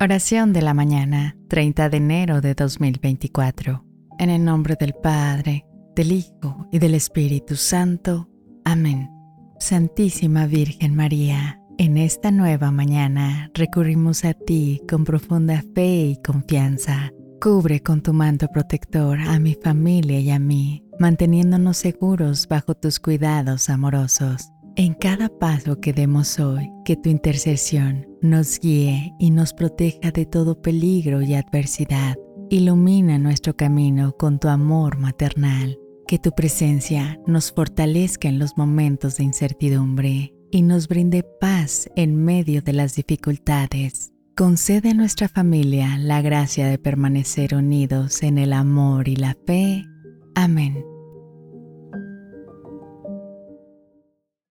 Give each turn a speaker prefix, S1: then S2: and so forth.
S1: Oración de la mañana, 30 de enero de 2024. En el nombre del Padre, del Hijo y del Espíritu Santo. Amén. Santísima Virgen María, en esta nueva mañana recurrimos a ti con profunda fe y confianza. Cubre con tu manto protector a mi familia y a mí, manteniéndonos seguros bajo tus cuidados amorosos. En cada paso que demos hoy, que tu intercesión nos guíe y nos proteja de todo peligro y adversidad. Ilumina nuestro camino con tu amor maternal. Que tu presencia nos fortalezca en los momentos de incertidumbre y nos brinde paz en medio de las dificultades. Concede a nuestra familia la gracia de permanecer unidos en el amor y la fe. Amén.